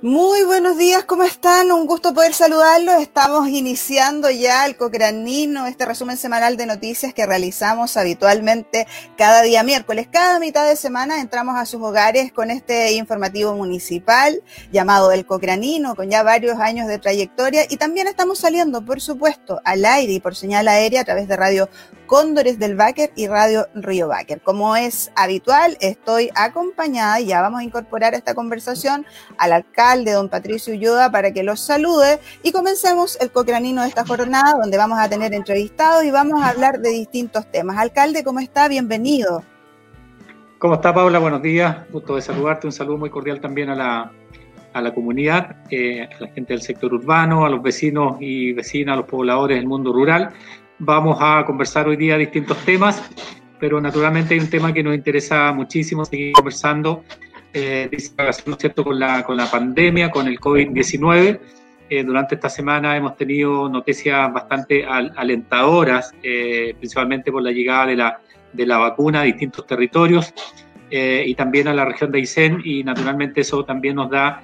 Muy buenos días, ¿cómo están? Un gusto poder saludarlos. Estamos iniciando ya el Cocranino, este resumen semanal de noticias que realizamos habitualmente cada día miércoles. Cada mitad de semana entramos a sus hogares con este informativo municipal llamado El Cocranino, con ya varios años de trayectoria. Y también estamos saliendo, por supuesto, al aire y por señal aérea a través de Radio Cóndores del Báquer y Radio Río Báquer. Como es habitual, estoy acompañada y ya vamos a incorporar esta conversación al alcalde de don Patricio Ulloa, para que los salude y comencemos el cocranino de esta jornada, donde vamos a tener entrevistados y vamos a hablar de distintos temas. Alcalde, ¿cómo está? Bienvenido. ¿Cómo está, Paula? Buenos días. Gusto de saludarte. Un saludo muy cordial también a la, a la comunidad, eh, a la gente del sector urbano, a los vecinos y vecinas, a los pobladores del mundo rural. Vamos a conversar hoy día distintos temas, pero naturalmente hay un tema que nos interesa muchísimo seguir conversando eh, ¿no cierto?, con la, con la pandemia, con el COVID-19. Eh, durante esta semana hemos tenido noticias bastante alentadoras, eh, principalmente por la llegada de la, de la vacuna a distintos territorios eh, y también a la región de Aysén, y naturalmente eso también nos da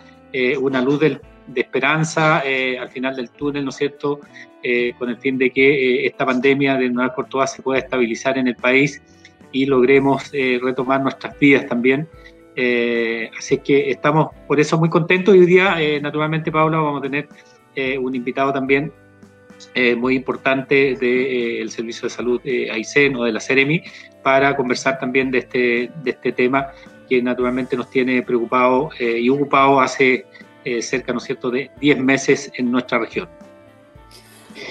una luz de, de esperanza al final del túnel, ¿no es cierto?, con el fin de que esta pandemia de por todas se pueda estabilizar en el país y logremos retomar nuestras vidas también. Eh, así que estamos por eso muy contentos y hoy día, eh, naturalmente, Paula, vamos a tener eh, un invitado también muy importante del Servicio de Salud AICEN o de la CEREMI para conversar también de este, de este tema que naturalmente nos tiene preocupado y ocupado hace cerca, ¿no cierto?, de 10 meses en nuestra región.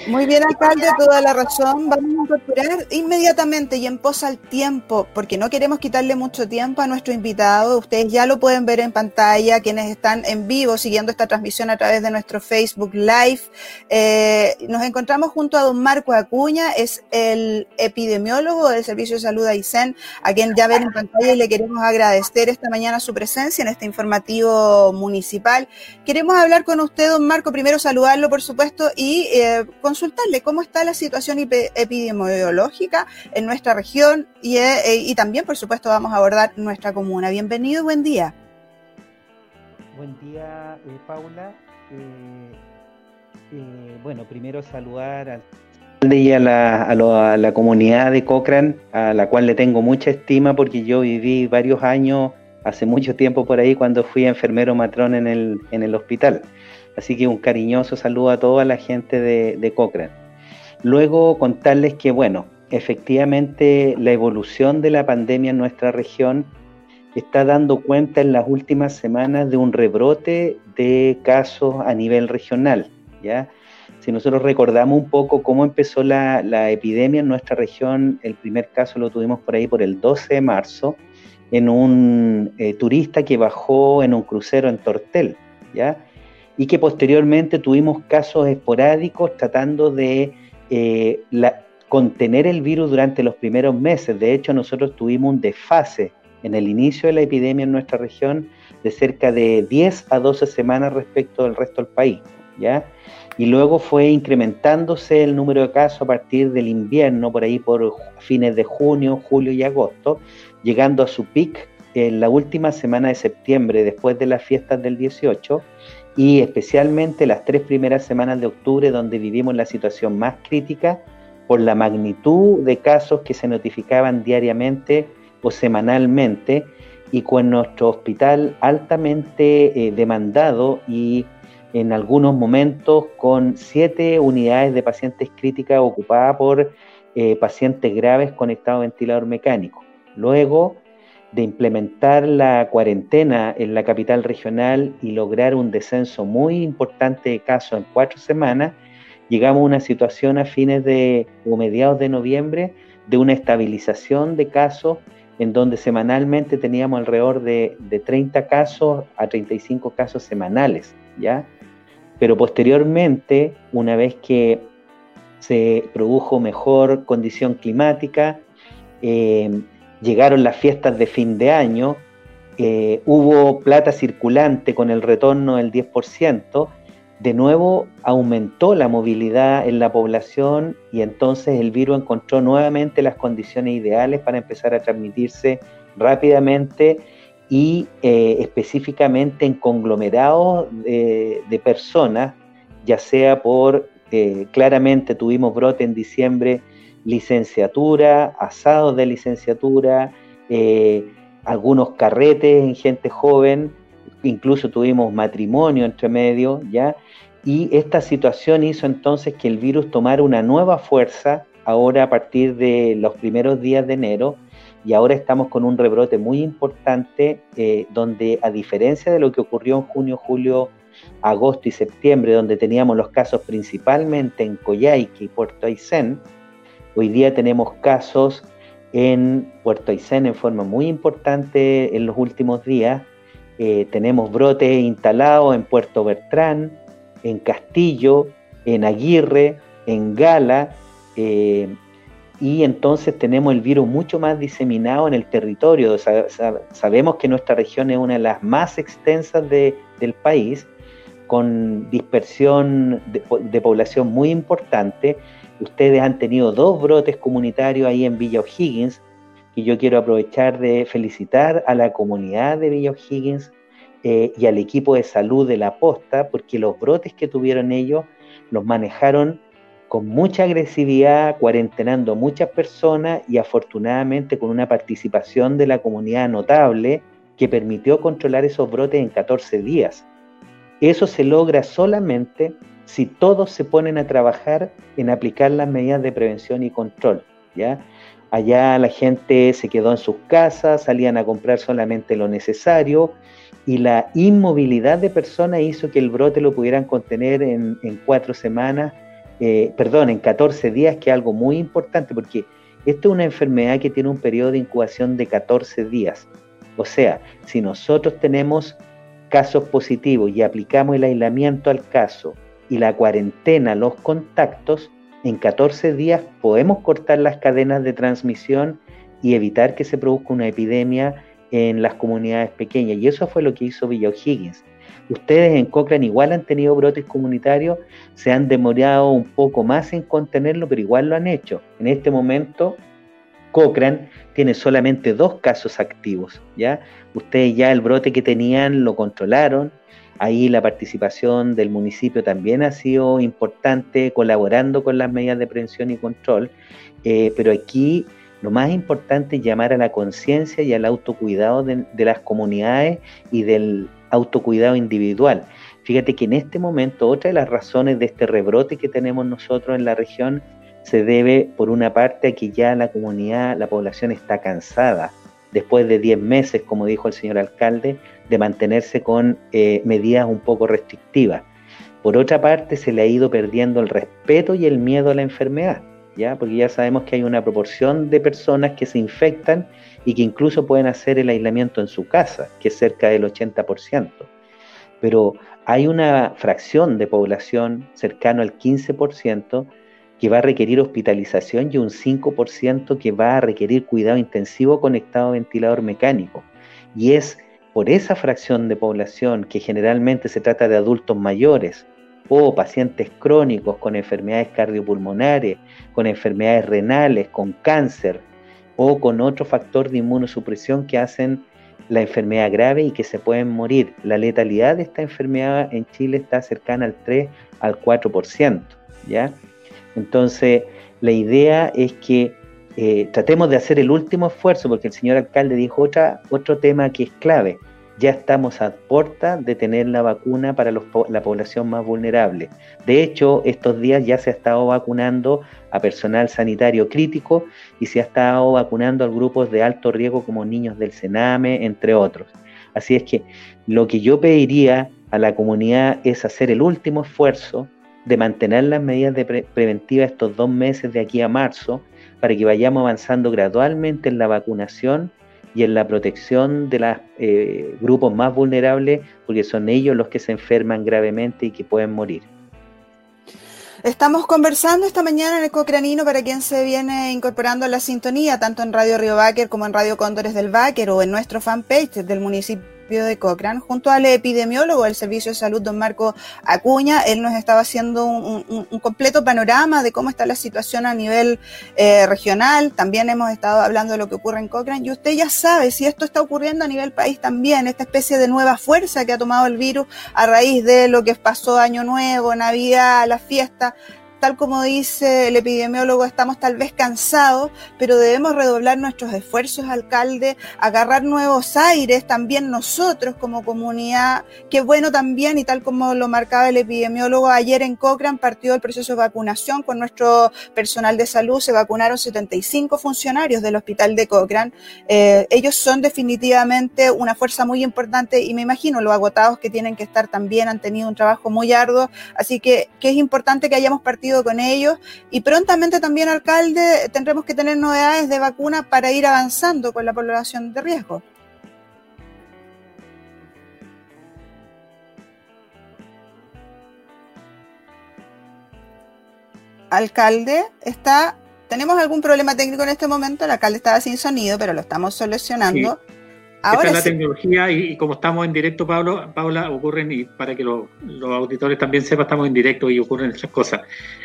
Muy bien, alcalde, toda la razón. Vamos a incorporar inmediatamente y en posa al tiempo, porque no queremos quitarle mucho tiempo a nuestro invitado. Ustedes ya lo pueden ver en pantalla, quienes están en vivo siguiendo esta transmisión a través de nuestro Facebook Live. Eh, nos encontramos junto a don Marco Acuña, es el epidemiólogo del Servicio de Salud AICEN, a quien ya ven en pantalla y le queremos agradecer esta mañana su presencia en este informativo municipal. Queremos hablar con usted, don Marco, primero saludarlo, por supuesto, y eh, consultarle cómo está la situación epidemiológica en nuestra región y, eh, y también, por supuesto, vamos a abordar nuestra comuna. Bienvenido, buen día. Buen día, eh, Paula. Eh, bueno, primero saludar al y a la, a, la, comunidad de Cochrane, a la cual le tengo mucha estima porque yo viví varios años, hace mucho tiempo por ahí, cuando fui enfermero matrón en el, en el hospital. Así que un cariñoso saludo a toda la gente de, Cochrane. Luego contarles que, bueno, efectivamente la evolución de la pandemia en nuestra región está dando cuenta en las últimas semanas de un rebrote de casos a nivel regional. ¿ya? Si nosotros recordamos un poco cómo empezó la, epidemia en nuestra región, el primer caso lo tuvimos por ahí por el 12 de marzo, en un eh, turista que bajó en un crucero en Tortel. ¿ya? Y que posteriormente tuvimos casos esporádicos tratando de eh, contener el virus durante los primeros meses. De hecho, nosotros tuvimos un desfase en el inicio de la epidemia en nuestra región de cerca de 10 a 12 semanas respecto del resto del país. ¿ya? Y luego fue incrementándose el número de casos a partir del invierno, por ahí por fines de junio, julio y agosto, llegando a su pic en la última semana de septiembre, después de las fiestas del 18, y especialmente las tres primeras semanas de octubre donde vivimos la situación más crítica por la magnitud de casos que se notificaban diariamente o semanalmente y con nuestro hospital altamente eh, demandado y en algunos momentos con siete unidades de pacientes críticas ocupadas por eh, pacientes graves conectados a ventilador mecánico. Luego, de implementar la cuarentena en la capital regional y lograr un descenso muy importante de casos en cuatro semanas, llegamos a una situación a fines de o mediados de noviembre de una estabilización de casos en donde semanalmente teníamos alrededor de, de 30 casos a 35 casos semanales, ¿ya? Pero posteriormente, una vez que se produjo mejor condición climática, eh, llegaron las fiestas de fin de año, eh, hubo plata circulante con el retorno del 10%, de nuevo aumentó la movilidad en la población y entonces el virus encontró nuevamente las condiciones ideales para empezar a transmitirse rápidamente y eh, específicamente en conglomerados de personas, ya sea por, eh, claramente tuvimos brote en diciembre, licenciatura, asados de licenciatura, eh, algunos carretes en gente joven, incluso tuvimos matrimonio entre medio, ¿ya? Y esta situación hizo entonces que el virus tomara una nueva fuerza ahora a partir de los primeros días de enero y ahora estamos con un rebrote muy importante eh, donde a diferencia de lo que ocurrió en junio, julio, agosto y septiembre, donde teníamos los casos principalmente en Coyhaique y Puerto Aysén, hoy día tenemos casos en Puerto Aysén en forma muy importante en los últimos días. Eh, tenemos brotes instalados en Puerto Bertrán, en Castillo, en Aguirre, en Gala, eh, y entonces tenemos el virus mucho más diseminado en el territorio. sabemos que nuestra región es una de las más extensas del país, con dispersión de, población muy importante. Ustedes han tenido dos brotes comunitarios ahí en Villa O'Higgins, y yo quiero aprovechar de felicitar a la comunidad de Villa O'Higgins eh, y al equipo de salud de la posta, porque los brotes que tuvieron ellos los manejaron con mucha agresividad, cuarentenando muchas personas y afortunadamente con una participación de la comunidad notable que permitió controlar esos brotes en 14 días. Eso se logra solamente si todos se ponen a trabajar en aplicar las medidas de prevención y control. ¿ya? Allá la gente se quedó en sus casas, salían a comprar solamente lo necesario y la inmovilidad de personas hizo que el brote lo pudieran contener en, cuatro semanas eh, perdón, en 14 días, que es algo muy importante porque esta es una enfermedad que tiene un periodo de incubación de 14 días. O sea, si nosotros tenemos casos positivos y aplicamos el aislamiento al caso y la cuarentena los contactos, en 14 días podemos cortar las cadenas de transmisión y evitar que se produzca una epidemia en las comunidades pequeñas. Y eso fue lo que hizo Villa O'Higgins. Ustedes en Cochrane igual han tenido brotes comunitarios, se han demorado un poco más en contenerlo, pero igual lo han hecho. En este momento, Cochrane tiene solamente dos casos activos, ¿ya? Ustedes ya el brote que tenían lo controlaron, ahí la participación del municipio también ha sido importante, colaborando con las medidas de prevención y control, eh, pero aquí lo más importante es llamar a la conciencia y al autocuidado de, de las comunidades y del autocuidado individual. Fíjate que en este momento otra de las razones de este rebrote que tenemos nosotros en la región se debe por una parte a que ya la comunidad, la población está cansada, después de 10 meses, como dijo el señor alcalde, de mantenerse con eh, medidas un poco restrictivas. Por otra parte, se le ha ido perdiendo el respeto y el miedo a la enfermedad, ¿ya? porque ya sabemos que hay una proporción de personas que se infectan y que incluso pueden hacer el aislamiento en su casa, que es cerca del 80%. Pero hay una fracción de población cercano al 15% que va a requerir hospitalización y un 5% que va a requerir cuidado intensivo conectado a ventilador mecánico. Y es por esa fracción de población que generalmente se trata de adultos mayores o pacientes crónicos con enfermedades cardiopulmonares, con enfermedades renales, con cáncer, o con otro factor de inmunosupresión que hacen la enfermedad grave y que se pueden morir. La letalidad de esta enfermedad en Chile está cercana al 3 al 4%, ¿ya? Entonces, la idea es que eh, tratemos de hacer el último esfuerzo, porque el señor alcalde dijo otra, otro tema que es clave, ya estamos a puerta de tener la vacuna para la población más vulnerable. De hecho, estos días ya se ha estado vacunando a personal sanitario crítico y se ha estado vacunando a grupos de alto riesgo como niños del Sename, entre otros. Así es que lo que yo pediría a la comunidad es hacer el último esfuerzo de mantener las medidas de preventivas estos dos meses de aquí a marzo para que vayamos avanzando gradualmente en la vacunación y en la protección de los eh, grupos más vulnerables, porque son ellos los que se enferman gravemente y que pueden morir. Estamos conversando esta mañana en el Cocranino para quien se viene incorporando a la sintonía, tanto en Radio Río Báquer como en Radio Cóndores del Báquer o en nuestro fanpage del municipio de Cochrane, junto al epidemiólogo del Servicio de Salud, don Marco Acuña. Él nos estaba haciendo un, completo panorama de cómo está la situación a nivel eh, regional. También hemos estado hablando de lo que ocurre en Cochrane. Y usted ya sabe si esto está ocurriendo a nivel país también, esta especie de nueva fuerza que ha tomado el virus a raíz de lo que pasó Año Nuevo, Navidad, la fiesta tal como dice el epidemiólogo, estamos tal vez cansados, pero debemos redoblar nuestros esfuerzos, alcalde, agarrar nuevos aires también nosotros como comunidad. Qué bueno también, y tal como lo marcaba el epidemiólogo, ayer en Cochrane partió el proceso de vacunación con nuestro personal de salud, se vacunaron 75 funcionarios del hospital de Cochrane. Eh, ellos son definitivamente una fuerza muy importante y me imagino los agotados que tienen que estar también han tenido un trabajo muy arduo, así que, que es importante que hayamos partido con ellos y prontamente también, alcalde, tendremos que tener novedades de vacuna para ir avanzando con la población de riesgo. Alcalde, está, tenemos algún problema técnico en este momento, el alcalde estaba sin sonido, pero lo estamos solucionando. Ahora la tecnología y, como estamos en directo, Pablo, Paula, ocurren, y para que los auditores también sepan, estamos en directo y ocurren estas cosas.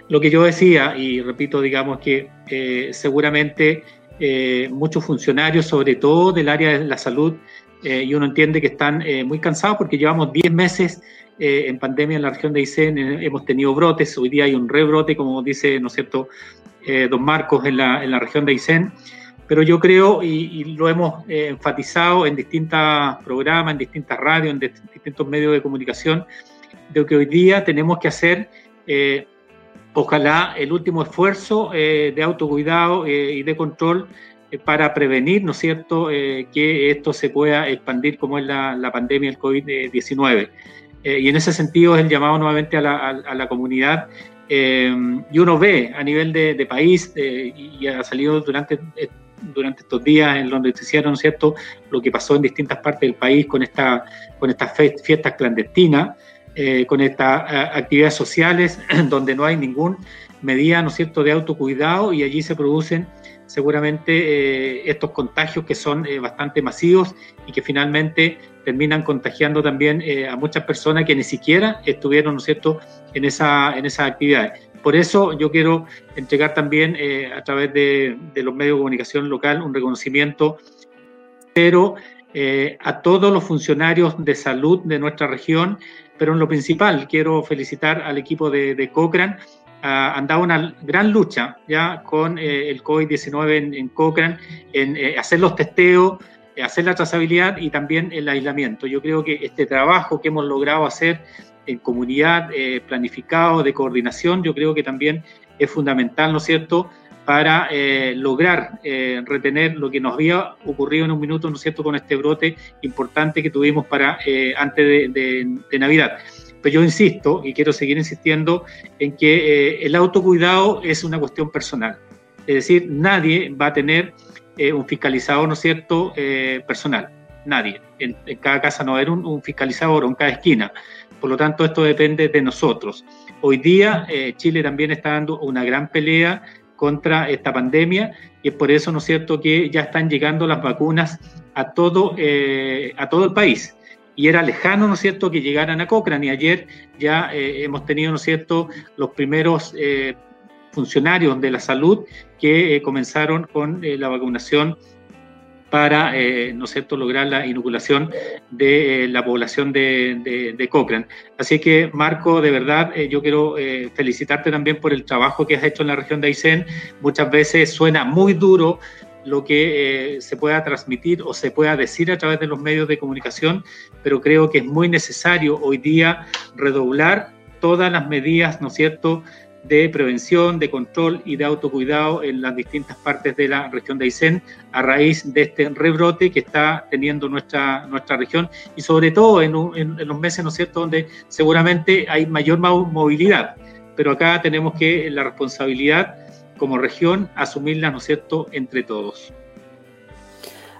Lo que yo decía, y repito, digamos que eh, seguramente eh, muchos funcionarios, sobre todo del área de la salud, eh, y uno entiende que están muy cansados porque llevamos 10 meses en pandemia en la región de Aysén, hemos tenido brotes, hoy día hay un rebrote, como dice, ¿no es cierto?, don Marcos en la, en la región de Aysén pero yo creo, y, lo hemos eh, enfatizado en distintos programas, en distintas radios, en distintos medios de comunicación, de que hoy día tenemos que hacer, eh, ojalá, el último esfuerzo eh, de autocuidado y de control para prevenir, ¿no es cierto?, que esto se pueda expandir como es la, pandemia del COVID-19. y en ese sentido es el llamado nuevamente a la, comunidad y uno ve a nivel de, país, y ha salido durante durante estos días en donde se hicieron, ¿cierto?, lo que pasó en distintas partes del país con, esta, con estas fiestas clandestinas, eh, con estas eh, actividades sociales donde no hay ningún medida, ¿no es cierto?, de autocuidado y allí se producen seguramente eh, estos contagios que son bastante masivos y que finalmente terminan contagiando también a muchas personas que ni siquiera estuvieron, ¿no es cierto?, en, esa, en esas actividades. Por eso yo quiero entregar también eh, a través de, los medios de comunicación local un reconocimiento pero eh, a todos los funcionarios de salud de nuestra región, pero en lo principal quiero felicitar al equipo de, de Cochrane. Ah, han dado una gran lucha ya con eh, el COVID-19 en, en, Cochrane, en hacer los testeos, hacer la trazabilidad y también el aislamiento. Yo creo que este trabajo que hemos logrado hacer en comunidad, eh, planificado, de coordinación, yo creo que también es fundamental, ¿no es cierto?, para eh, lograr eh, retener lo que nos había ocurrido en un minuto, ¿no es cierto?, con este brote importante que tuvimos para antes de, Navidad. Pero yo insisto y quiero seguir insistiendo en que el autocuidado es una cuestión personal. Es decir, nadie va a tener un fiscalizador, ¿no es cierto?, personal. Nadie. En, cada casa no va a haber un, un fiscalizador en cada esquina. Por lo tanto, esto depende de nosotros. Hoy día eh, Chile también está dando una gran pelea contra esta pandemia y es por eso, ¿no es cierto?, que ya están llegando las vacunas a todo, eh, a todo el país. Y era lejano, ¿no es cierto?, que llegaran a Cochrane. Y ayer ya eh, hemos tenido, ¿no es cierto?, los primeros funcionarios de la salud que comenzaron con la vacunación para, eh, ¿no cierto?, lograr la inoculación de eh, la población de, de, Cochrane. Así que, Marco, de verdad, eh, yo quiero felicitarte también por el trabajo que has hecho en la región de Aysén. Muchas veces suena muy duro lo que se pueda transmitir o se pueda decir a través de los medios de comunicación, pero creo que es muy necesario hoy día redoblar todas las medidas, ¿no es cierto?, de prevención, de control y de autocuidado en las distintas partes de la región de Aysén a raíz de este rebrote que está teniendo nuestra, nuestra región y sobre todo en, en, los meses, ¿no donde seguramente hay mayor movilidad. Pero acá tenemos que la responsabilidad como región asumirla, ¿no es cierto?, entre todos.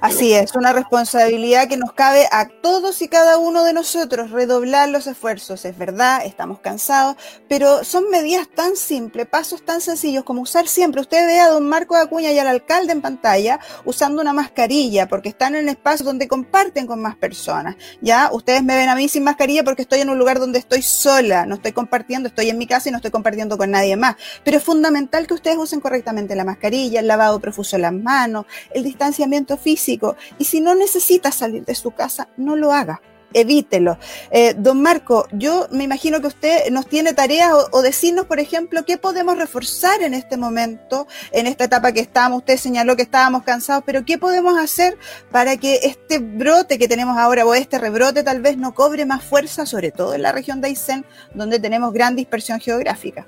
Así es, una responsabilidad que nos cabe a todos y cada uno de nosotros, redoblar los esfuerzos. Es verdad, estamos cansados, pero son medidas tan simples, pasos tan sencillos como usar siempre. Usted ve a don Marco Acuña y al alcalde en pantalla usando una mascarilla porque están en espacios donde comparten con más personas. Ya, ustedes me ven a mí sin mascarilla porque estoy en un lugar donde estoy sola, no estoy compartiendo, estoy en mi casa y no estoy compartiendo con nadie más. Pero es fundamental que ustedes usen correctamente la mascarilla, el lavado profuso de las manos, el distanciamiento físico y si no necesita salir de su casa, no lo haga. Evítelo. Eh, don Marco, yo me imagino que usted nos tiene tareas o, decirnos, por ejemplo, qué podemos reforzar en este momento, en esta etapa que estamos. Usted señaló que estábamos cansados, pero ¿qué podemos hacer para que este brote que tenemos ahora o este rebrote tal vez no cobre más fuerza, sobre todo en la región de Aysén, donde tenemos gran dispersión geográfica?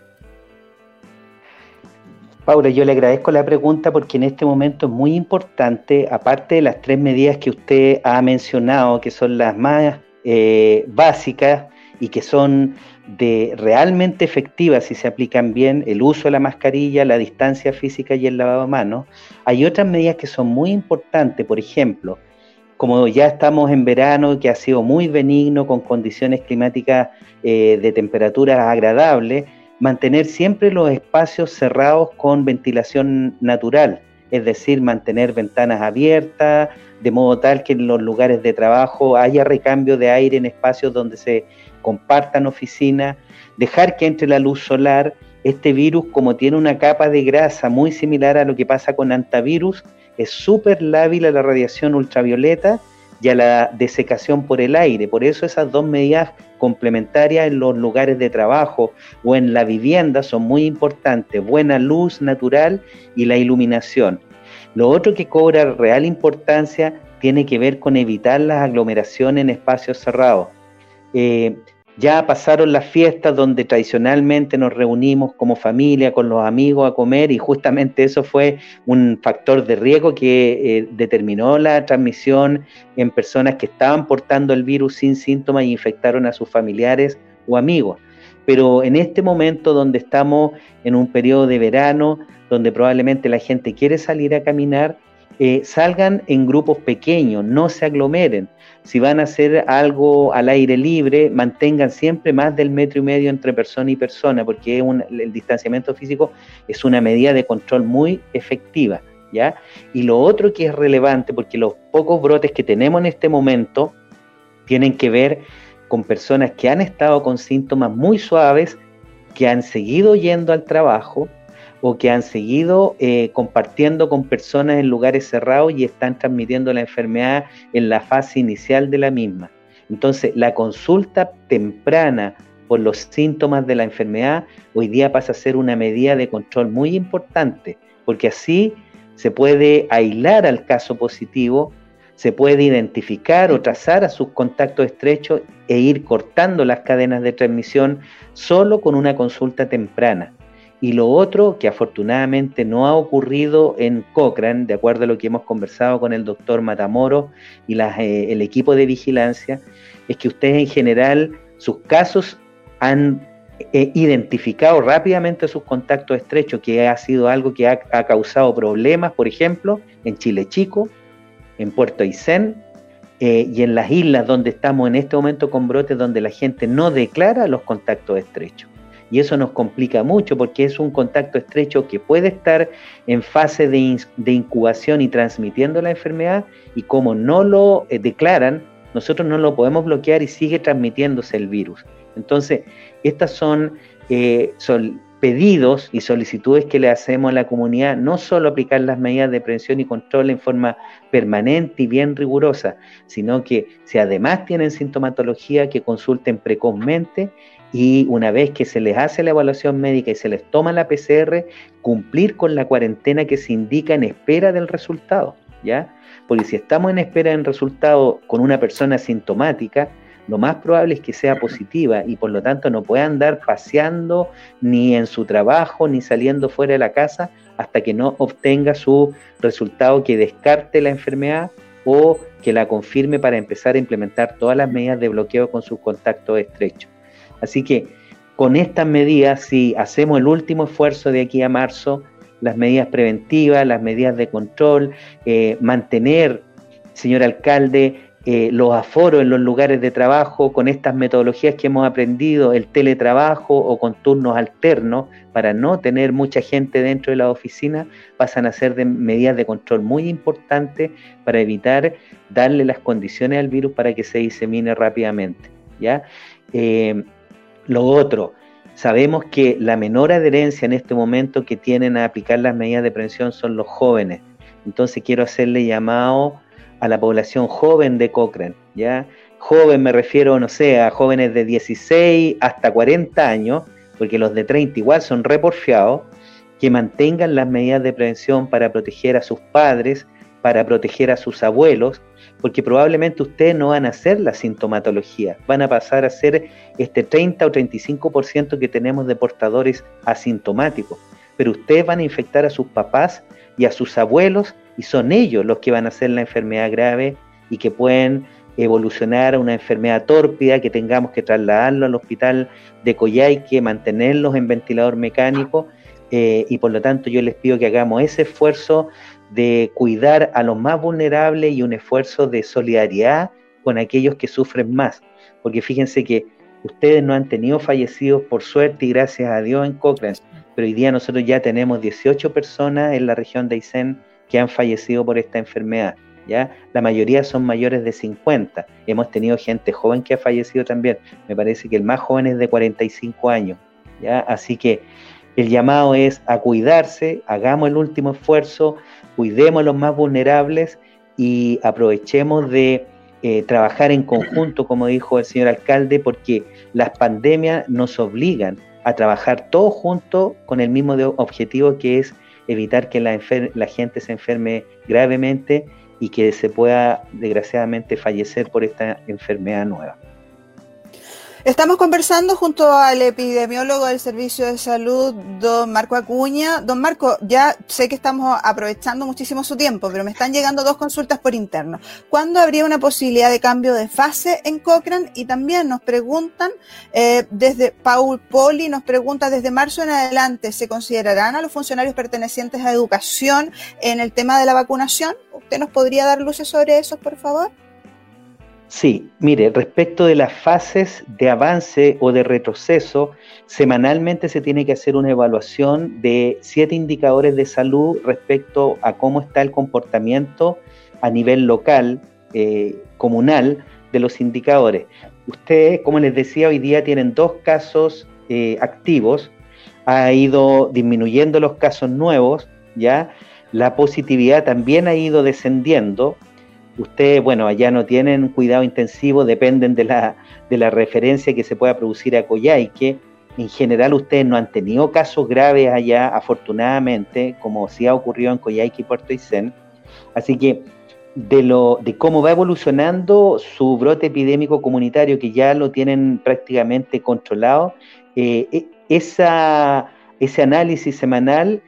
Paula, yo le agradezco la pregunta porque en este momento es muy importante, aparte de las tres medidas que usted ha mencionado, que son las más eh, básicas y que son de realmente efectivas si se aplican bien, el uso de la mascarilla, la distancia física y el lavado de manos, hay otras medidas que son muy importantes, por ejemplo, como ya estamos en verano, que ha sido muy benigno, con condiciones climáticas eh, de temperaturas agradables, mantener siempre los espacios cerrados con ventilación natural, es decir, mantener ventanas abiertas, de modo tal que en los lugares de trabajo haya recambio de aire en espacios donde se compartan oficinas, dejar que entre la luz solar. Este virus, como tiene una capa de grasa muy similar a lo que pasa con antivirus, es súper lábil a la radiación ultravioleta y a la desecación por el aire. Por eso esas dos medidas complementarias en los lugares de trabajo o en la vivienda son muy importantes. Buena luz natural y la iluminación. Lo otro que cobra real importancia tiene que ver con evitar las aglomeraciones en espacios cerrados. Eh, ya pasaron las fiestas donde tradicionalmente nos reunimos como familia, con los amigos a comer y justamente eso fue un factor de riesgo que eh, determinó la transmisión en personas que estaban portando el virus sin síntomas y infectaron a sus familiares o amigos. Pero en este momento donde estamos en un periodo de verano, donde probablemente la gente quiere salir a caminar, eh, salgan en grupos pequeños, no se aglomeren. Si van a hacer algo al aire libre, mantengan siempre más del metro y medio entre persona y persona, porque el distanciamiento físico es una medida de control muy efectiva. ¿ya? Y lo otro que es relevante, porque los pocos brotes que tenemos en este momento tienen que ver con personas que han estado con síntomas muy suaves, que han seguido yendo al trabajo, o que han seguido eh, compartiendo con personas en lugares cerrados y están transmitiendo la enfermedad en la fase inicial de la misma. Entonces, la consulta temprana por los síntomas de la enfermedad hoy día pasa a ser una medida de control muy importante, porque así se puede aislar al caso positivo, se puede identificar o trazar a sus contactos estrechos e ir cortando las cadenas de transmisión solo con una consulta temprana. Y lo otro, que afortunadamente no ha ocurrido en Cochrane, de acuerdo a lo que hemos conversado con el doctor Matamoro y eh, el equipo de vigilancia, es que ustedes en general, sus casos han eh, identificado rápidamente sus contactos estrechos, que ha sido algo que ha, causado problemas, por ejemplo, en Chile Chico, en Puerto Aysén eh, y en las islas donde estamos en este momento con brotes donde la gente no declara los contactos estrechos y eso nos complica mucho porque es un contacto estrecho que puede estar en fase de, incubación y transmitiendo la enfermedad y como no lo eh, declaran, nosotros no lo podemos bloquear y sigue transmitiéndose el virus. Entonces, estas son, eh, son pedidos y solicitudes que le hacemos a la comunidad, no solo aplicar las medidas de prevención y control en forma permanente y bien rigurosa, sino que si además tienen sintomatología, que consulten precozmente y una vez que se les hace la evaluación médica y se les toma la PCR, cumplir con la cuarentena que se indica en espera del resultado, ¿ya? Porque si estamos en espera del resultado con una persona sintomática, lo más probable es que sea positiva y por lo tanto no pueda andar paseando ni en su trabajo ni saliendo fuera de la casa hasta que no obtenga su resultado que descarte la enfermedad o que la confirme para empezar a implementar todas las medidas de bloqueo con sus contactos estrechos. Así que con estas medidas, si hacemos el último esfuerzo de aquí a marzo, las medidas preventivas, las medidas de control, eh, mantener señor alcalde, eh, los aforos en los lugares de trabajo con estas metodologías que hemos aprendido, el teletrabajo o con turnos alternos, para no tener mucha gente dentro de la oficina, pasan a ser de medidas de control muy importantes para evitar darle las condiciones al virus para que se disemine rápidamente. ¿ya? Eh, lo otro, sabemos que la menor adherencia en este momento que tienen a aplicar las medidas de prevención son los jóvenes. Entonces quiero hacerle llamado a la población joven de Cochrane, ¿ya? Joven me refiero, no sé, a jóvenes de 16 hasta 40 años, porque los de 30 igual son reporfiados, que mantengan las medidas de prevención para proteger a sus padres, para proteger a sus abuelos, porque probablemente ustedes no van a hacer la sintomatología, van a pasar a ser este 30 o 35% que tenemos de portadores asintomáticos, pero ustedes van a infectar a sus papás y a sus abuelos y son ellos los que van a hacer la enfermedad grave y que pueden evolucionar a una enfermedad tórpida, que tengamos que trasladarlo al hospital de Coyhaique, mantenerlos en ventilador mecánico eh, y por lo tanto yo les pido que hagamos ese esfuerzo de cuidar a los más vulnerables y un esfuerzo de solidaridad con aquellos que sufren más, porque fíjense que ustedes no han tenido fallecidos por suerte y gracias a Dios en Cochrane, pero hoy día nosotros ya tenemos 18 personas en la región de Aysén que han fallecido por esta enfermedad. ¿ya? La mayoría son mayores de 50. Hemos tenido gente joven que ha fallecido también. Me parece que el más joven es de 45 años. ¿ya? Así que el llamado es a cuidarse, hagamos el último esfuerzo, cuidemos a los más vulnerables y aprovechemos de eh, trabajar en conjunto, como dijo el señor alcalde, porque las pandemias nos obligan a trabajar todos juntos con el mismo objetivo que es evitar que la, la gente se enferme gravemente y que se pueda desgraciadamente fallecer por esta enfermedad nueva. Estamos conversando junto al epidemiólogo del Servicio de Salud, don Marco Acuña. Don Marco, ya sé que estamos aprovechando muchísimo su tiempo, pero me están llegando dos consultas por interno. ¿Cuándo habría una posibilidad de cambio de fase en Cochrane? Y también nos preguntan, eh, desde Paul Poli, nos pregunta, desde marzo en adelante, ¿se considerarán a los funcionarios pertenecientes a educación en el tema de la vacunación? ¿Usted nos podría dar luces sobre eso, por favor? Sí, mire, respecto de las fases de avance o de retroceso, semanalmente se tiene que hacer una evaluación de siete indicadores de salud respecto a cómo está el comportamiento a nivel local, eh, comunal, de los indicadores. Ustedes, como les decía, hoy día tienen dos casos eh, activos, ha ido disminuyendo los casos nuevos, ¿ya? La positividad también ha ido descendiendo, Ustedes, bueno, allá no tienen cuidado intensivo, dependen de la, de la referencia que se pueda producir a Coyhaique. En general, ustedes no han tenido casos graves allá, afortunadamente, como sí ha ocurrido en Coyhaique y Puerto Aysén. Así que de, lo, de cómo va evolucionando su brote epidémico comunitario, que ya lo tienen prácticamente controlado, eh, e, esa, ese análisis semanal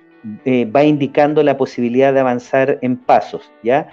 eh, va indicando la posibilidad de avanzar en pasos, ¿ya?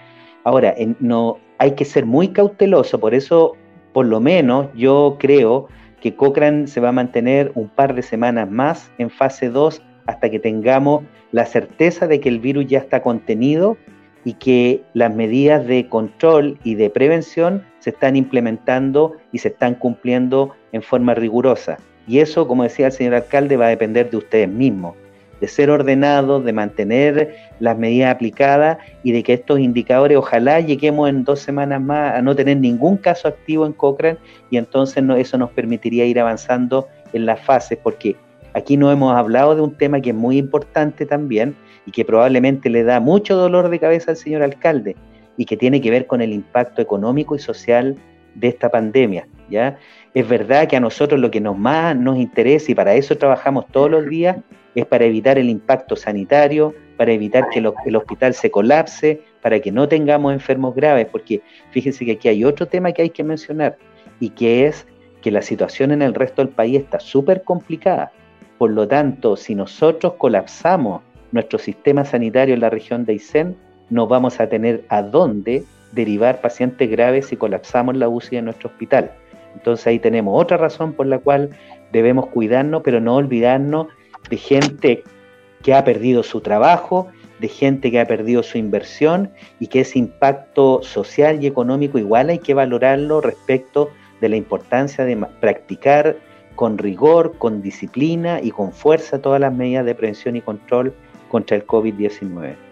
Ahora, no, hay que ser muy cauteloso, por eso, por lo menos, yo creo que Cochrane se va a mantener un par de semanas más en fase 2 hasta que tengamos la certeza de que el virus ya está contenido y que las medidas de control y de prevención se están implementando y se están cumpliendo en forma rigurosa. Y eso, como decía el señor alcalde, va a depender de ustedes mismos de ser ordenados, de mantener las medidas aplicadas y de que estos indicadores, ojalá lleguemos en dos semanas más a no tener ningún caso activo en Cochrane y entonces eso nos permitiría ir avanzando en las fases, porque aquí no hemos hablado de un tema que es muy importante también y que probablemente le da mucho dolor de cabeza al señor alcalde y que tiene que ver con el impacto económico y social de esta pandemia. ¿ya? Es verdad que a nosotros lo que nos más nos interesa y para eso trabajamos todos los días es para evitar el impacto sanitario, para evitar que el hospital se colapse, para que no tengamos enfermos graves, porque fíjense que aquí hay otro tema que hay que mencionar y que es que la situación en el resto del país está súper complicada. Por lo tanto, si nosotros colapsamos nuestro sistema sanitario en la región de Aysén, no vamos a tener a dónde derivar pacientes graves si colapsamos la UCI en nuestro hospital. Entonces ahí tenemos otra razón por la cual debemos cuidarnos, pero no olvidarnos de gente que ha perdido su trabajo, de gente que ha perdido su inversión y que ese impacto social y económico igual hay que valorarlo respecto de la importancia de practicar con rigor, con disciplina y con fuerza todas las medidas de prevención y control contra el COVID-19.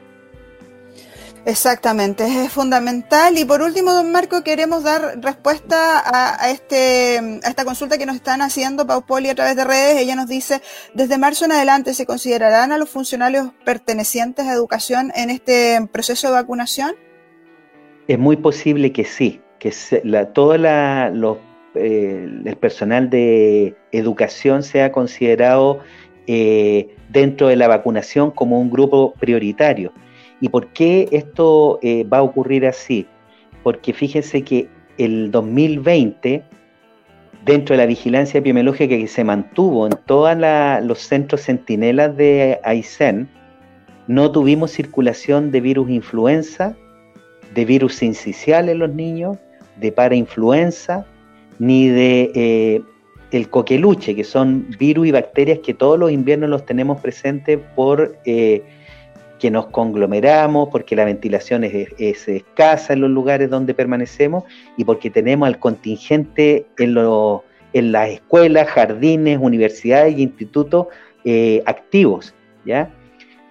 Exactamente, es fundamental. Y por último, don Marco, queremos dar respuesta a, este, a esta consulta que nos están haciendo Pau Poli a través de redes. Ella nos dice, desde marzo en adelante, ¿se considerarán a los funcionarios pertenecientes a educación en este proceso de vacunación? Es muy posible que sí, que todo la, eh, el personal de educación sea considerado eh, dentro de la vacunación como un grupo prioritario. ¿Y por qué esto eh, va a ocurrir así? Porque fíjense que el 2020, dentro de la vigilancia epidemiológica que se mantuvo en todos los centros centinelas de Aysén, no tuvimos circulación de virus influenza, de virus incisional en los niños, de parainfluenza, ni de eh, el coqueluche, que son virus y bacterias que todos los inviernos los tenemos presentes por eh, que nos conglomeramos, porque la ventilación es, escasa en los lugares donde permanecemos y porque tenemos al contingente en, en las escuelas, jardines, universidades y institutos eh, activos, ¿ya?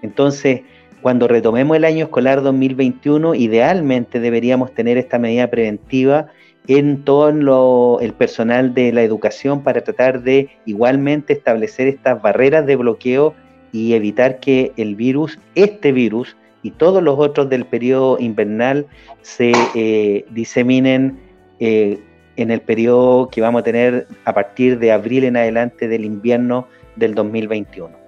Entonces, cuando retomemos el año escolar 2021, idealmente deberíamos tener esta medida preventiva en todo el personal de la educación para tratar de igualmente establecer estas barreras de bloqueo y evitar que el virus, este virus y todos los otros del periodo invernal se eh, diseminen eh, en el periodo que vamos a tener a partir de abril en adelante del invierno del 2021.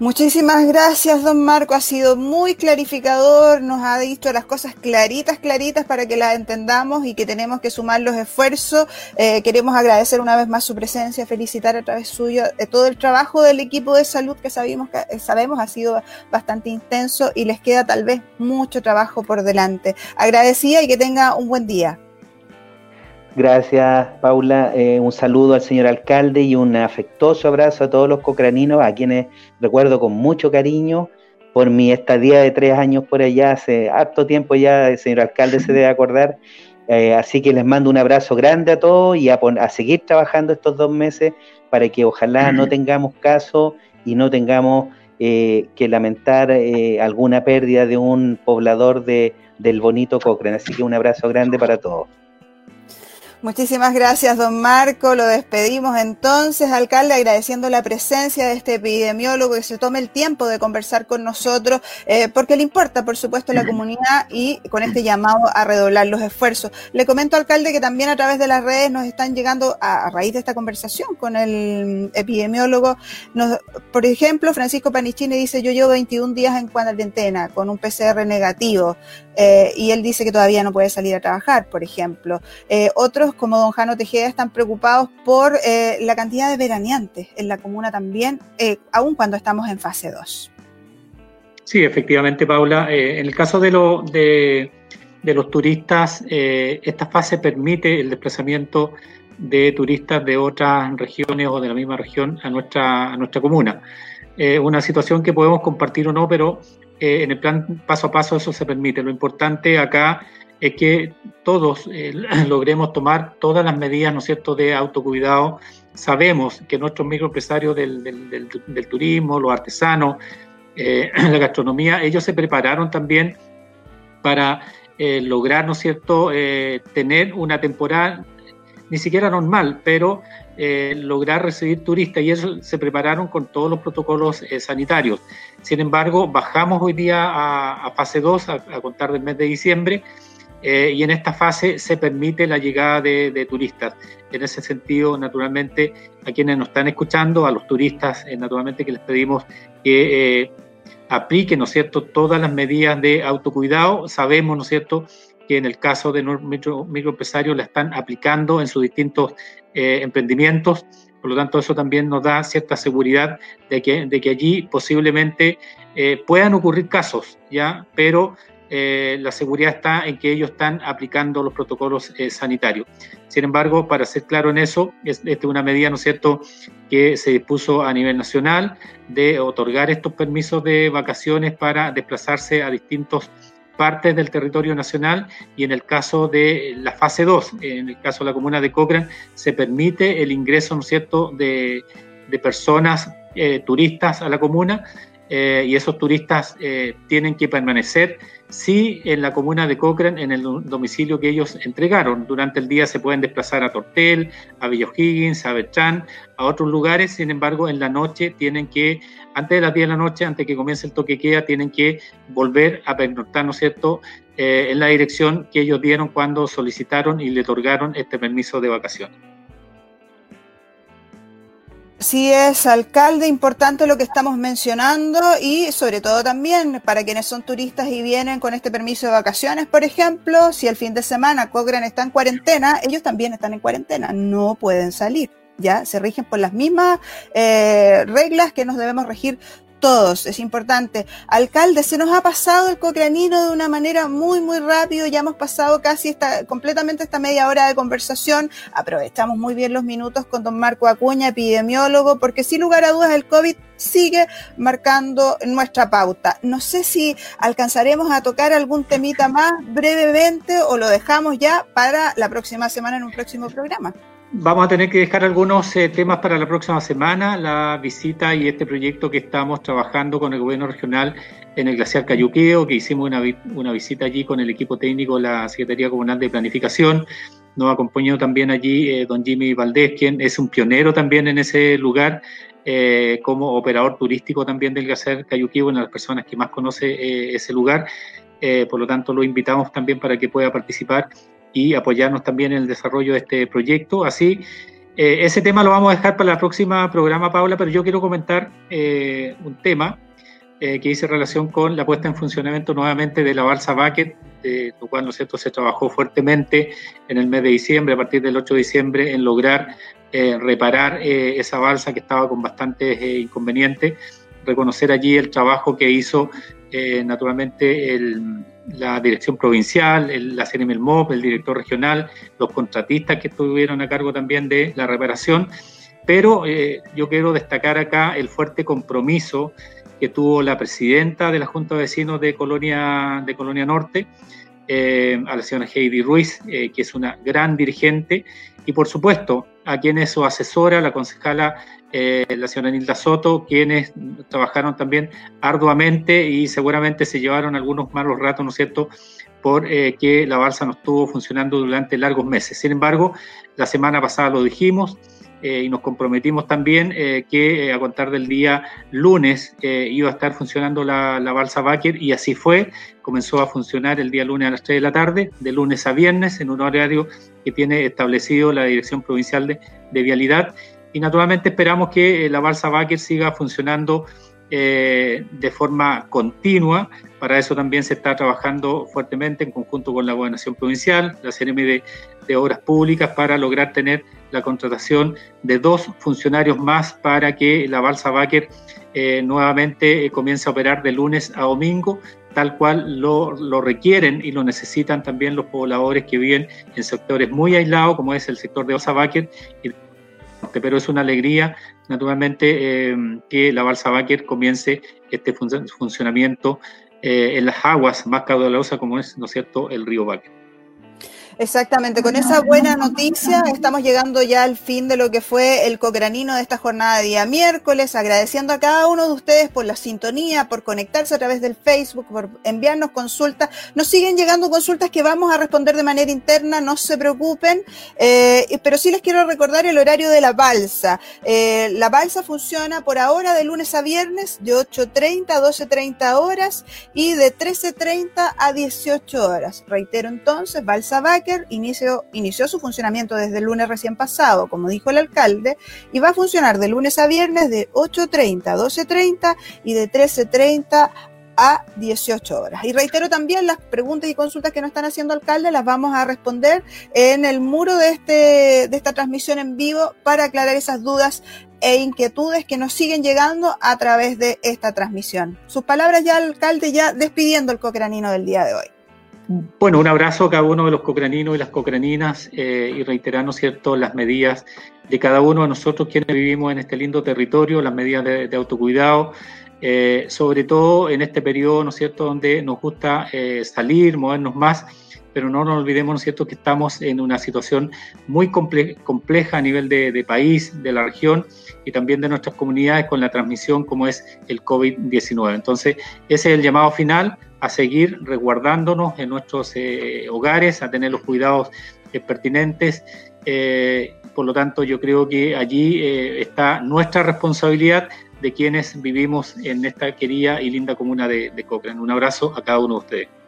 Muchísimas gracias, don Marco. Ha sido muy clarificador, nos ha dicho las cosas claritas, claritas para que las entendamos y que tenemos que sumar los esfuerzos. Eh, queremos agradecer una vez más su presencia, felicitar a través suyo de todo el trabajo del equipo de salud que sabemos, que eh, sabemos ha sido bastante intenso y les queda tal vez mucho trabajo por delante. Agradecida y que tenga un buen día. Gracias, Paula. Eh, un saludo al señor alcalde y un afectuoso abrazo a todos los cocraninos, a quienes recuerdo con mucho cariño por mi estadía de tres años por allá, hace harto tiempo ya, el señor alcalde se debe acordar. Eh, así que les mando un abrazo grande a todos y a, seguir trabajando estos dos meses para que ojalá no tengamos caso y no tengamos eh, que lamentar alguna pérdida de un poblador de, del bonito Cochrane. Así que un abrazo grande para todos. Muchísimas gracias, don Marco. Lo despedimos entonces, alcalde, agradeciendo la presencia de este epidemiólogo que se tome el tiempo de conversar con nosotros, eh, porque le importa, por supuesto, la comunidad y con este llamado a redoblar los esfuerzos. Le comento, alcalde, que también a través de las redes nos están llegando, a, raíz de esta conversación con el epidemiólogo, por ejemplo, Francisco Panichini dice, yo llevo 21 días en cuarentena con un PCR negativo. Eh, y él dice que todavía no puede salir a trabajar, por ejemplo. Eh, otros, como don Jano Tejeda, están preocupados por eh, la cantidad de veraneantes en la comuna también, aun cuando estamos en fase 2. Sí, efectivamente, Paula. en el caso de, los turistas, esta fase permite el desplazamiento de turistas de otras regiones o de la misma región a nuestra comuna. una situación que podemos compartir o no, pero eh, en el plan paso a paso eso se permite. Lo importante acá es que todos eh, logremos tomar todas las medidas, ¿no cierto?, de autocuidado. Sabemos que nuestros microempresarios del, del, turismo, los artesanos, eh, la gastronomía, ellos se prepararon también para lograr, ¿no es cierto?, tener una temporada ni siquiera normal, pero eh, lograr recibir turistas y eso se prepararon con todos los protocolos eh, sanitarios. Sin embargo, bajamos hoy día a, fase 2, a, contar del mes de diciembre, eh, y en esta fase se permite la llegada de, turistas. En ese sentido, naturalmente, a quienes nos están escuchando, a los turistas, naturalmente que les pedimos que apliquen, ¿no es cierto?, todas las medidas de autocuidado. Sabemos, ¿no es cierto?, que en el caso de micro, microempresarios la están aplicando en sus distintos eh, emprendimientos. Por lo tanto, eso también nos da cierta seguridad de que, de que allí posiblemente eh, puedan ocurrir casos, ¿ya? Pero eh, la seguridad está en que ellos están aplicando los protocolos sanitarios. Sin embargo, para ser claro en eso, es, es una medida, ¿no cierto?, que se dispuso a nivel nacional de otorgar estos permisos de vacaciones para desplazarse a distintos partes del territorio nacional y en el caso de la fase 2, en el caso de la comuna de Cochrane, se permite el ingreso, ¿no cierto?, de, de personas eh, turistas a la comuna eh, y esos turistas eh, tienen que permanecer sí en la comuna de Cochrane, en el domicilio que ellos entregaron. Durante el día se pueden desplazar a Tortel, a Villa O'Higgins, a Bertrán, a otros lugares, sin embargo, en la noche tienen que, antes de las 10 de la noche, antes que comience el toque queda, tienen que volver a pernoctar, ¿no es cierto?, en la dirección que ellos dieron cuando solicitaron y le otorgaron este permiso de vacaciones. Sí es, alcalde, importante lo que estamos mencionando y sobre todo también para quienes son turistas y vienen con este permiso de vacaciones, por ejemplo, si el fin de semana Cochrane está en cuarentena, ellos también están en cuarentena, no pueden salir. Ya se rigen por las mismas eh, reglas que nos debemos regir todos, es importante. Alcalde, se nos ha pasado el cocranino de una manera muy, muy rápido, ya hemos pasado casi esta, completamente esta media hora de conversación, aprovechamos muy bien los minutos con don Marco Acuña, epidemiólogo, porque sin lugar a dudas el COVID sigue marcando nuestra pauta. No sé si alcanzaremos a tocar algún temita más brevemente o lo dejamos ya para la próxima semana en un próximo programa. Vamos a tener que dejar algunos eh, temas para la próxima semana, la visita y este proyecto que estamos trabajando con el gobierno regional en el glaciar Cayuqueo, que hicimos una, una visita allí con el equipo técnico de la Secretaría Comunal de Planificación. Nos acompañó también allí eh, don Jimmy Valdés, quien es un pionero también en ese lugar, eh, como operador turístico también del glaciar Cayuqueo, una de las personas que más conoce ese lugar. por lo tanto, lo invitamos también para que pueda participar y apoyarnos también en el desarrollo de este proyecto. Así, eh, ese tema lo vamos a dejar para el próximo programa, Paula, pero yo quiero comentar eh, un tema eh, que dice relación con la puesta en funcionamiento nuevamente de la balsa Bucket, lo cual ¿no cierto? se trabajó fuertemente en el mes de diciembre, a partir del 8 de diciembre, en lograr reparar esa balsa que estaba con bastantes inconvenientes, reconocer allí el trabajo que hizo naturalmente el la dirección provincial, el, la CNM, el MOP, el director regional, los contratistas que estuvieron a cargo también de la reparación. Pero eh, yo quiero destacar acá el fuerte compromiso que tuvo la presidenta de la Junta de Vecinos de Colonia, de Colonia Norte, eh, a la señora Heidi Ruiz, eh, que es una gran dirigente, y por supuesto a quien es su asesora, la concejala eh, la señora Nilda Soto, quienes trabajaron también arduamente y seguramente se llevaron algunos malos ratos, ¿no es cierto?, por eh, que la balsa no estuvo funcionando durante largos meses. Sin embargo, la semana pasada lo dijimos eh, y nos comprometimos también que a contar del día lunes iba a estar funcionando la, balsa Baker y así fue. Comenzó a funcionar el día lunes a las 3 de la tarde, de lunes a viernes, en un horario que tiene establecido la Dirección Provincial de, de Vialidad y naturalmente esperamos que eh, la balsa Baker siga funcionando eh, de forma continua. Para eso también se está trabajando fuertemente en conjunto con la Gobernación Provincial, la CNM de, Obras Públicas, para lograr tener la contratación de dos funcionarios más para que la balsa Baker eh, nuevamente comience a operar de lunes a domingo, tal cual lo, lo, requieren y lo necesitan también los pobladores que viven en sectores muy aislados, como es el sector de Osa Baker pero es una alegría, naturalmente, eh, que la balsa Baker comience este funcionamiento eh, en las aguas más caudalosas como es, ¿no es cierto?, el río Baker. Exactamente, con esa buena noticia estamos llegando ya al fin de lo que fue el cocranino de esta jornada de día miércoles, agradeciendo a cada uno de ustedes por la sintonía, por conectarse a través del Facebook, por enviarnos consultas. Nos siguen llegando consultas que vamos a responder de manera interna, no se preocupen, eh, pero sí les quiero recordar el horario de la balsa. Eh, la balsa funciona por ahora de lunes a viernes de 8.30 a 12.30 horas y de 13.30 a 18 horas. Reitero entonces, balsa inició, inició su funcionamiento desde el lunes recién pasado, como dijo el alcalde, y va a funcionar de lunes a viernes de 8.30 a 12.30 y de 13.30 a 18 horas. Y reitero también las preguntas y consultas que nos están haciendo alcalde, las vamos a responder en el muro de, este, de esta transmisión en vivo para aclarar esas dudas e inquietudes que nos siguen llegando a través de esta transmisión. Sus palabras ya, alcalde, ya despidiendo el cocranino del día de hoy. Bueno, un abrazo a cada uno de los cocraninos y las cocraninas eh, y reiterando, ¿cierto?, las medidas de cada uno de nosotros quienes vivimos en este lindo territorio, las medidas de, autocuidado, eh, sobre todo en este periodo, ¿no es cierto?, donde nos gusta eh, salir, movernos más, pero no nos olvidemos, ¿no cierto?, que estamos en una situación muy compleja a nivel de, de país, de la región y también de nuestras comunidades con la transmisión como es el COVID-19. Entonces, ese es el llamado final a seguir resguardándonos en nuestros eh, hogares, a tener los cuidados eh, pertinentes. Eh, por lo tanto, yo creo que allí está nuestra responsabilidad de quienes vivimos en esta querida y linda comuna de, de Cochrane. Un abrazo a cada uno de ustedes.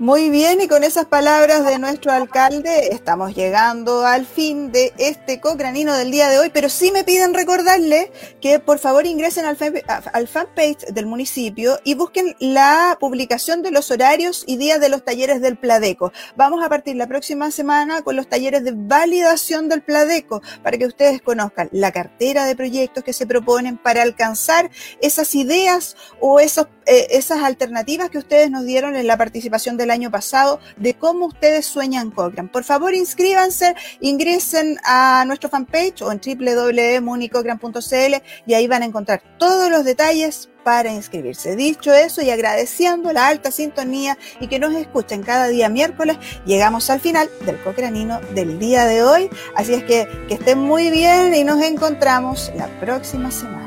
Muy bien, y con esas palabras de nuestro alcalde estamos llegando al fin de este cocranino del día de hoy, pero sí me piden recordarle que por favor ingresen al, fanpage del municipio y busquen la publicación de los horarios y días de los talleres del Pladeco. Vamos a partir la próxima semana con los talleres de validación del Pladeco para que ustedes conozcan la cartera de proyectos que se proponen para alcanzar esas ideas o esos, eh, esas alternativas que ustedes nos dieron en la participación de el año pasado de cómo ustedes sueñan Cochrane. Por favor, inscríbanse, ingresen a nuestro fanpage o en www.municochrane.cl y ahí van a encontrar todos los detalles para inscribirse. Dicho eso y agradeciendo la alta sintonía y que nos escuchen cada día miércoles, llegamos al final del Cocranino del día de hoy. Así es que que estén muy bien y nos encontramos la próxima semana.